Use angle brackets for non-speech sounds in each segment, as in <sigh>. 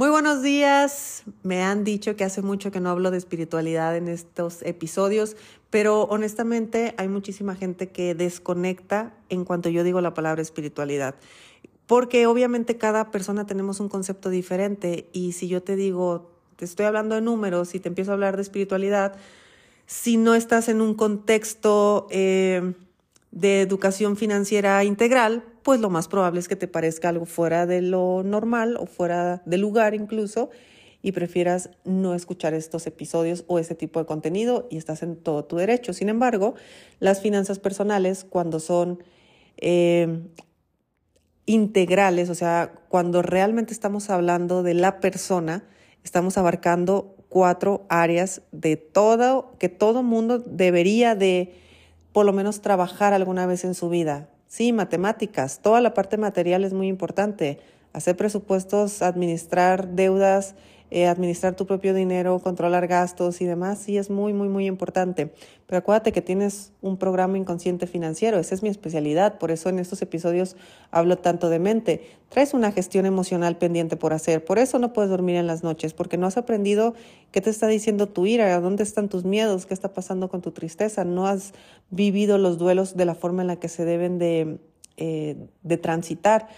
Muy buenos días. Me han dicho que hace mucho que no hablo de espiritualidad en estos episodios, pero honestamente hay muchísima gente que desconecta en cuanto yo digo la palabra espiritualidad. Porque obviamente cada persona tenemos un concepto diferente y si yo te digo, te estoy hablando de números y te empiezo a hablar de espiritualidad, si no estás en un contexto eh, de educación financiera integral, pues lo más probable es que te parezca algo fuera de lo normal o fuera del lugar incluso y prefieras no escuchar estos episodios o ese tipo de contenido y estás en todo tu derecho. Sin embargo, las finanzas personales cuando son eh, integrales, o sea, cuando realmente estamos hablando de la persona, estamos abarcando cuatro áreas de todo, que todo mundo debería de por lo menos trabajar alguna vez en su vida. Sí, matemáticas, toda la parte material es muy importante. Hacer presupuestos, administrar deudas, eh, administrar tu propio dinero, controlar gastos y demás, sí es muy, muy, muy importante. Pero acuérdate que tienes un programa inconsciente financiero, esa es mi especialidad, por eso en estos episodios hablo tanto de mente. Traes una gestión emocional pendiente por hacer, por eso no puedes dormir en las noches, porque no has aprendido qué te está diciendo tu ira, dónde están tus miedos, qué está pasando con tu tristeza, no has vivido los duelos de la forma en la que se deben de, eh, de transitar.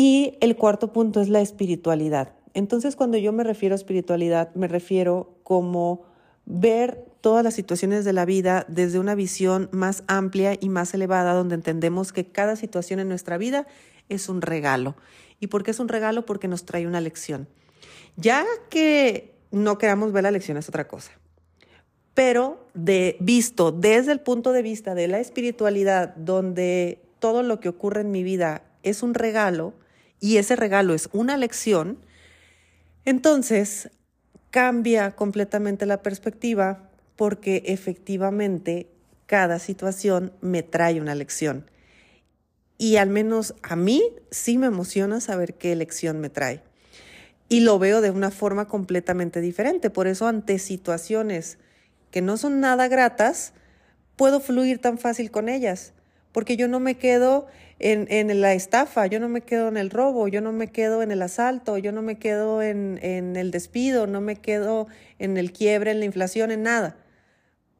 Y el cuarto punto es la espiritualidad. Entonces, cuando yo me refiero a espiritualidad, me refiero como ver todas las situaciones de la vida desde una visión más amplia y más elevada, donde entendemos que cada situación en nuestra vida es un regalo. ¿Y por qué es un regalo? Porque nos trae una lección. Ya que no queramos ver la lección es otra cosa. Pero de visto desde el punto de vista de la espiritualidad, donde todo lo que ocurre en mi vida es un regalo y ese regalo es una lección, entonces, cambia completamente la perspectiva porque efectivamente cada situación me trae una lección. Y al menos a mí sí me emociona saber qué lección me trae. Y lo veo de una forma completamente diferente. Por eso ante situaciones que no son nada gratas, puedo fluir tan fácil con ellas porque yo no me quedo en, en, la estafa, yo no me quedo en el robo, yo no me quedo en el asalto, yo no me quedo en, en el despido, no me quedo en el quiebre, en la inflación, en nada.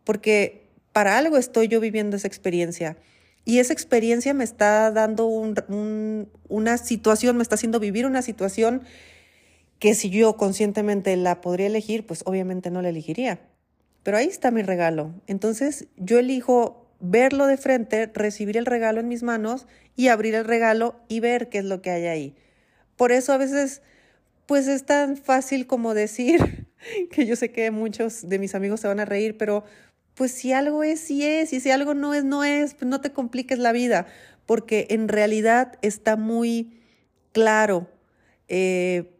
Porque para algo estoy yo viviendo esa experiencia. Y esa experiencia me está dando un, una situación, me está haciendo vivir una situación que si yo conscientemente la podría elegir, pues obviamente no la elegiría. Pero ahí está mi regalo. Entonces yo elijo verlo de frente, recibir el regalo en mis manos y abrir el regalo y ver qué es lo que hay ahí. Por eso a veces, pues es tan fácil como decir, <laughs> que yo sé que muchos de mis amigos se van a reír, pero pues si algo es, sí es, y si algo no es, no es, pues no te compliques la vida, porque en realidad está muy claro eh,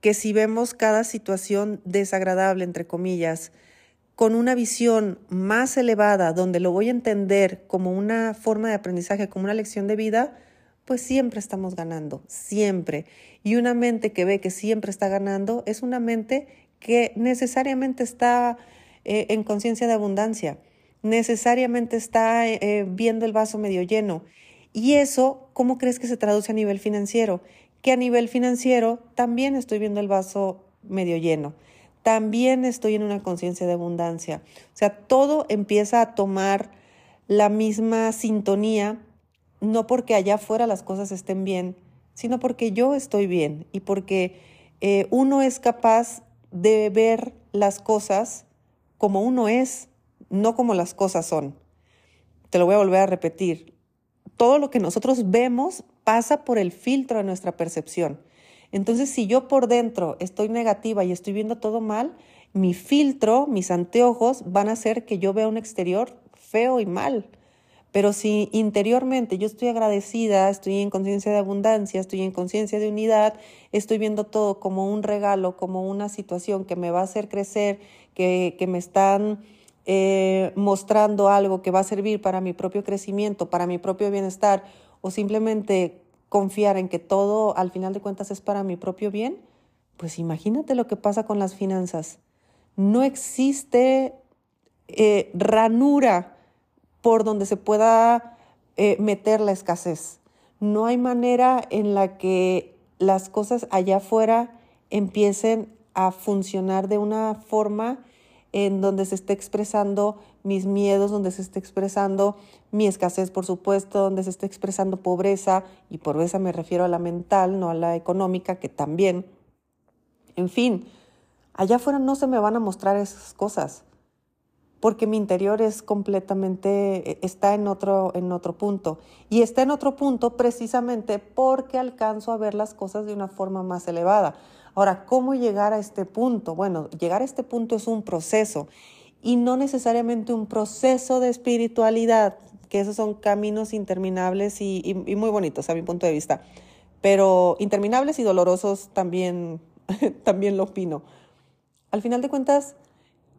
que si vemos cada situación desagradable, entre comillas, con una visión más elevada, donde lo voy a entender como una forma de aprendizaje, como una lección de vida, pues siempre estamos ganando, siempre. Y una mente que ve que siempre está ganando es una mente que necesariamente está eh, en conciencia de abundancia, necesariamente está eh, viendo el vaso medio lleno. Y eso, ¿cómo crees que se traduce a nivel financiero? Que a nivel financiero también estoy viendo el vaso medio lleno también estoy en una conciencia de abundancia. O sea, todo empieza a tomar la misma sintonía, no porque allá afuera las cosas estén bien, sino porque yo estoy bien y porque eh, uno es capaz de ver las cosas como uno es, no como las cosas son. Te lo voy a volver a repetir. Todo lo que nosotros vemos pasa por el filtro de nuestra percepción. Entonces, si yo por dentro estoy negativa y estoy viendo todo mal, mi filtro, mis anteojos van a hacer que yo vea un exterior feo y mal. Pero si interiormente yo estoy agradecida, estoy en conciencia de abundancia, estoy en conciencia de unidad, estoy viendo todo como un regalo, como una situación que me va a hacer crecer, que, me están eh, mostrando algo que va a servir para mi propio crecimiento, para mi propio bienestar, o simplemente confiar en que todo al final de cuentas es para mi propio bien, pues imagínate lo que pasa con las finanzas. No existe eh, ranura por donde se pueda eh, meter la escasez. No hay manera en la que las cosas allá afuera empiecen a funcionar de una forma en donde se esté expresando mis miedos, donde se esté expresando mi escasez, por supuesto, donde se esté expresando pobreza, y por esa me refiero a la mental, no a la económica, que también. En fin, allá afuera no se me van a mostrar esas cosas, porque mi interior es completamente, e, está en otro, en otro punto. Y está en otro punto precisamente porque alcanzo a ver las cosas de una forma más elevada. Ahora, ¿cómo llegar a este punto? Bueno, llegar a este punto es un proceso y no necesariamente un proceso de espiritualidad, que esos son caminos interminables y, muy bonitos a mi punto de vista, pero interminables y dolorosos también, <laughs> también lo opino. Al final de cuentas,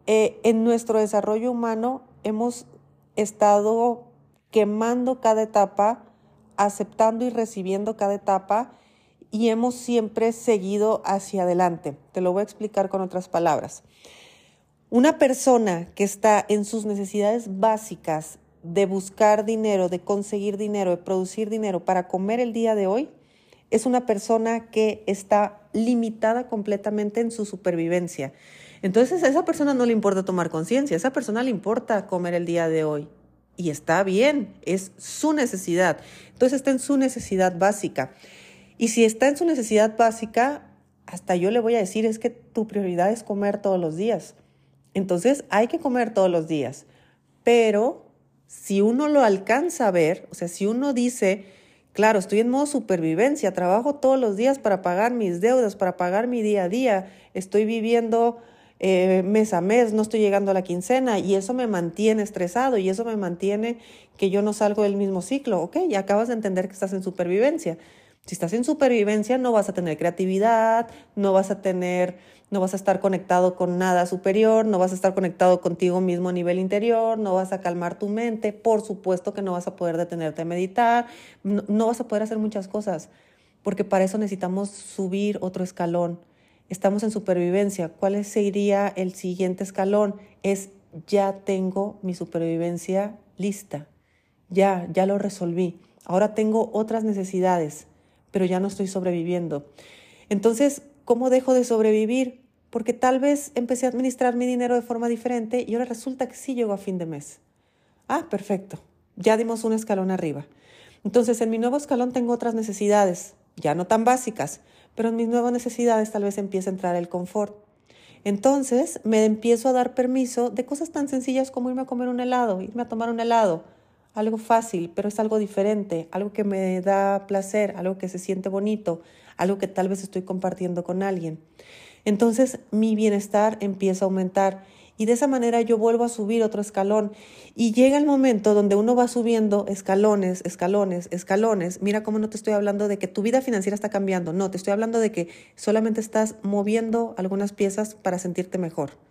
eh, en nuestro desarrollo humano hemos estado quemando cada etapa, aceptando y recibiendo cada etapa y hemos siempre seguido hacia adelante. Te lo voy a explicar con otras palabras. Una persona que está en sus necesidades básicas de buscar dinero, de conseguir dinero, de producir dinero para comer el día de hoy, es una persona que está limitada completamente en su supervivencia. Entonces a esa persona no le importa tomar conciencia, a esa persona le importa comer el día de hoy. Y está bien, es su necesidad. Entonces está en su necesidad básica. Y si está en su necesidad básica, hasta yo le voy a decir es que tu prioridad es comer todos los días. Entonces hay que comer todos los días. Pero si uno lo alcanza a ver, o sea, si uno dice, claro, estoy en modo supervivencia, trabajo todos los días para pagar mis deudas, para pagar mi día a día, estoy viviendo eh, mes a mes, no estoy llegando a la quincena y eso me mantiene estresado y eso me mantiene que yo no salgo del mismo ciclo. Ok, ya acabas de entender que estás en supervivencia. Si estás en supervivencia, no vas a tener creatividad, no vas a tener, no vas a estar conectado con nada superior, no vas a estar conectado contigo mismo a nivel interior, no vas a calmar tu mente, por supuesto que no vas a poder detenerte a meditar, no, no vas a poder hacer muchas cosas, porque para eso necesitamos subir otro escalón. Estamos en supervivencia. ¿Cuál sería el siguiente escalón? Es ya tengo mi supervivencia lista. Ya, ya lo resolví. Ahora tengo otras necesidades pero ya no estoy sobreviviendo. Entonces, ¿cómo dejo de sobrevivir? Porque tal vez empecé a administrar mi dinero de forma diferente y ahora resulta que sí llego a fin de mes. Ah, perfecto. Ya dimos un escalón arriba. Entonces, en mi nuevo escalón tengo otras necesidades, ya no tan básicas, pero en mis nuevas necesidades tal vez empiece a entrar el confort. Entonces, me empiezo a dar permiso de cosas tan sencillas como irme a comer un helado, irme a tomar un helado, algo fácil, pero es algo diferente, algo que me da placer, algo que se siente bonito, algo que tal vez estoy compartiendo con alguien. Entonces mi bienestar empieza a aumentar y de esa manera yo vuelvo a subir otro escalón y llega el momento donde uno va subiendo escalones, escalones, escalones. Mira cómo no te estoy hablando de que tu vida financiera está cambiando, no, te estoy hablando de que solamente estás moviendo algunas piezas para sentirte mejor.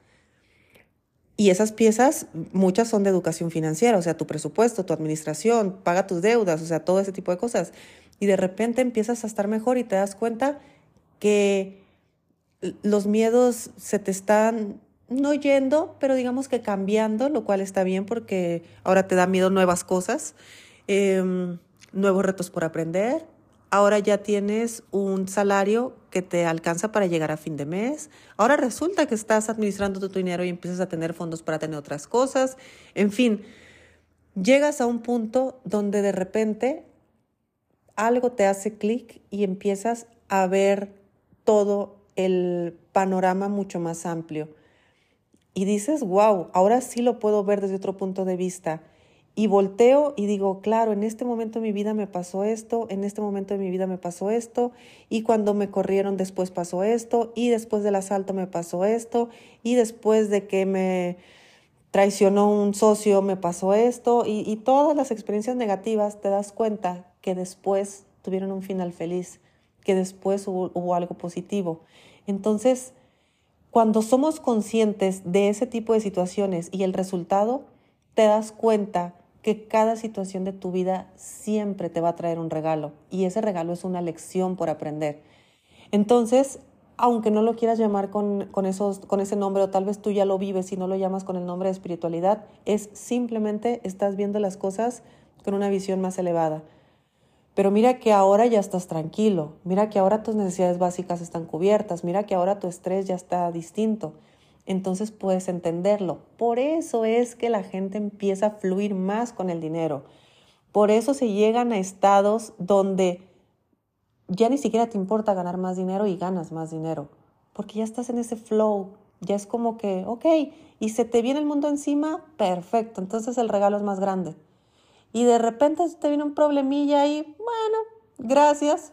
Y esas piezas, muchas son de educación financiera, o sea, tu presupuesto, tu administración, paga tus deudas, o sea, todo ese tipo de cosas. Y de repente empiezas a estar mejor y te das cuenta que los miedos se te están no yendo, pero digamos que cambiando, lo cual está bien porque ahora te da miedo nuevas cosas, em, nuevos retos por aprender, ahora ya tienes un salario que te alcanza para llegar a fin de mes. Ahora resulta que estás administrando tu dinero y empiezas a tener fondos para tener otras cosas. En fin, llegas a un punto donde de repente algo te hace clic y empiezas a ver todo el panorama mucho más amplio. Y dices, wow, ahora sí lo puedo ver desde otro punto de vista y volteo y digo, claro, en este momento de mi vida me pasó esto, en este momento de mi vida me pasó esto, y cuando me corrieron después pasó esto, y después del asalto me pasó esto, y después de que me traicionó un socio me pasó esto, y, todas las experiencias negativas te das cuenta que después tuvieron un final feliz, que después hubo, hubo algo positivo. Entonces, cuando somos conscientes de ese tipo de situaciones y el resultado, te das cuenta que cada situación de tu vida siempre te va a traer un regalo y ese regalo es una lección por aprender. Entonces, aunque no lo quieras llamar con, esos, con ese nombre o tal vez tú ya lo vives y no lo llamas con el nombre de espiritualidad, es simplemente estás viendo las cosas con una visión más elevada. Pero mira que ahora ya estás tranquilo, mira que ahora tus necesidades básicas están cubiertas, mira que ahora tu estrés ya está distinto. Entonces puedes entenderlo. Por eso es que la gente empieza a fluir más con el dinero. Por eso se llegan a estados donde ya ni siquiera te importa ganar más dinero y ganas más dinero, porque ya estás en ese flow, ya es como que, ok, y se te viene el mundo encima, perfecto, entonces el regalo es más grande. Y de repente te viene un problemilla y, bueno, gracias,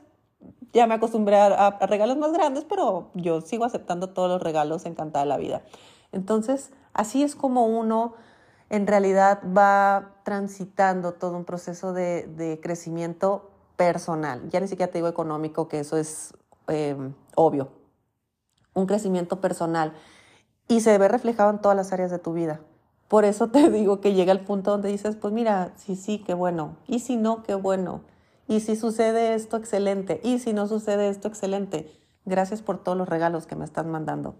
ya me acostumbré a, regalos más grandes, pero yo sigo aceptando todos los regalos encantada de la vida. Entonces, así es como uno en realidad va transitando todo un proceso de, de crecimiento personal. Ya ni siquiera te digo económico, que eso es em, obvio. Un crecimiento personal. Y se ve reflejado en todas las áreas de tu vida. Por eso te <laughs> digo que llega el punto donde dices, pues mira, sí, sí, qué bueno. Y si no, qué bueno. Y si sucede esto, excelente. Y si no sucede esto, excelente. Gracias por todos los regalos que me están mandando.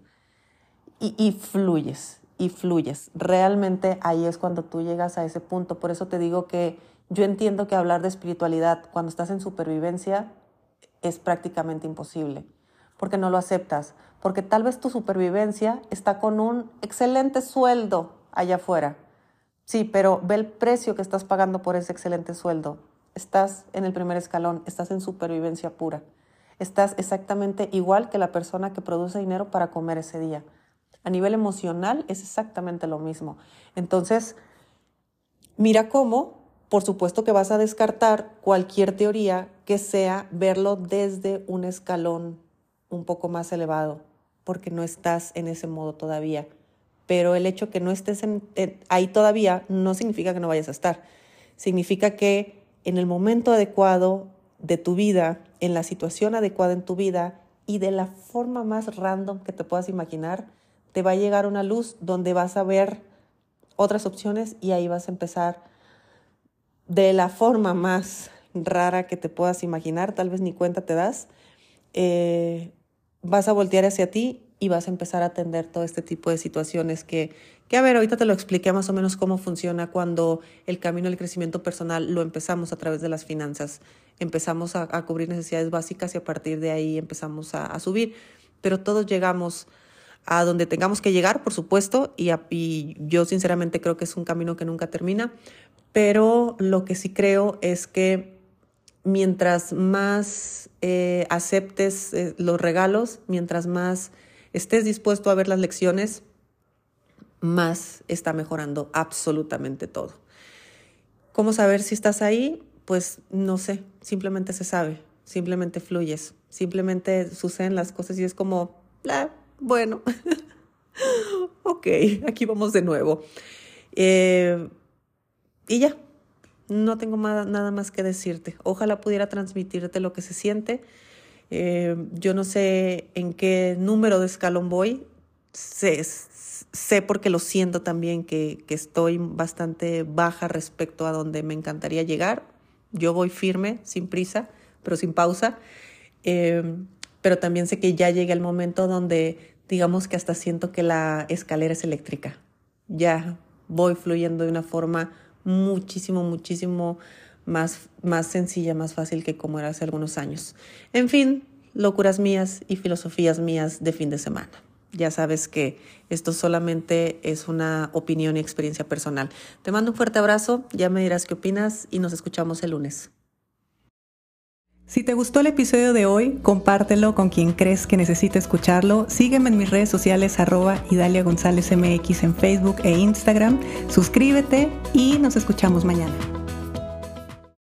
Y, y fluyes, y fluyes. Realmente ahí es cuando tú llegas a ese punto. Por eso te digo que yo entiendo que hablar de espiritualidad cuando estás en supervivencia es prácticamente imposible, porque no lo aceptas, porque tal vez tu supervivencia está con un excelente sueldo allá afuera. Sí, pero ve el precio que estás pagando por ese excelente sueldo. Estás en el primer escalón, estás en supervivencia pura. Estás exactamente igual que la persona que produce dinero para comer ese día. A nivel emocional es exactamente lo mismo. Entonces, mira cómo por supuesto que vas a descartar cualquier teoría que sea verlo desde un escalón un poco más elevado, porque no estás en ese modo todavía. Pero el hecho que no estés ahí todavía no significa que no vayas a estar. Significa que en el momento adecuado de tu vida, en la situación adecuada en tu vida y de la forma más random que te puedas imaginar, te va a llegar una luz donde vas a ver otras opciones y ahí vas a empezar de la forma más rara que te puedas imaginar, tal vez ni cuenta te das, eh, vas a voltear hacia ti y vas a empezar a atender todo este tipo de situaciones que, que, a ver, ahorita te lo expliqué más o menos cómo funciona cuando el camino del crecimiento personal lo empezamos a través de las finanzas. Empezamos a, cubrir necesidades básicas y a partir de ahí empezamos a, subir. Pero todos llegamos a donde tengamos que llegar, por supuesto, y, y yo sinceramente creo que es un camino que nunca termina, pero lo que sí creo es que mientras más eh, aceptes eh, los regalos, mientras más estés dispuesto a ver las lecciones, más está mejorando absolutamente todo. ¿Cómo saber si estás ahí? Pues no sé, simplemente se sabe, simplemente fluyes, simplemente suceden las cosas y es como, ah, bueno, <laughs> ok, aquí vamos de nuevo. Eh, y ya, no tengo nada más que decirte. Ojalá pudiera transmitirte lo que se siente. Eh, yo no sé en qué número de escalón voy. Sé, sé porque lo siento también que, que, estoy bastante baja respecto a donde me encantaría llegar. Yo voy firme, sin prisa, pero sin pausa. Eh, pero también sé que ya llega el momento donde digamos que hasta siento que la escalera es eléctrica. Ya voy fluyendo de una forma muchísimo, muchísimo más, más sencilla, más fácil que como era hace algunos años. En fin, locuras mías y filosofías mías de fin de semana. Ya sabes que esto solamente es una opinión y experiencia personal. Te mando un fuerte abrazo, ya me dirás qué opinas y nos escuchamos el lunes. Si te gustó el episodio de hoy, compártelo con quien crees que necesite escucharlo. Sígueme en mis redes sociales arroba Idalia González MX en Facebook e Instagram. Suscríbete y nos escuchamos mañana.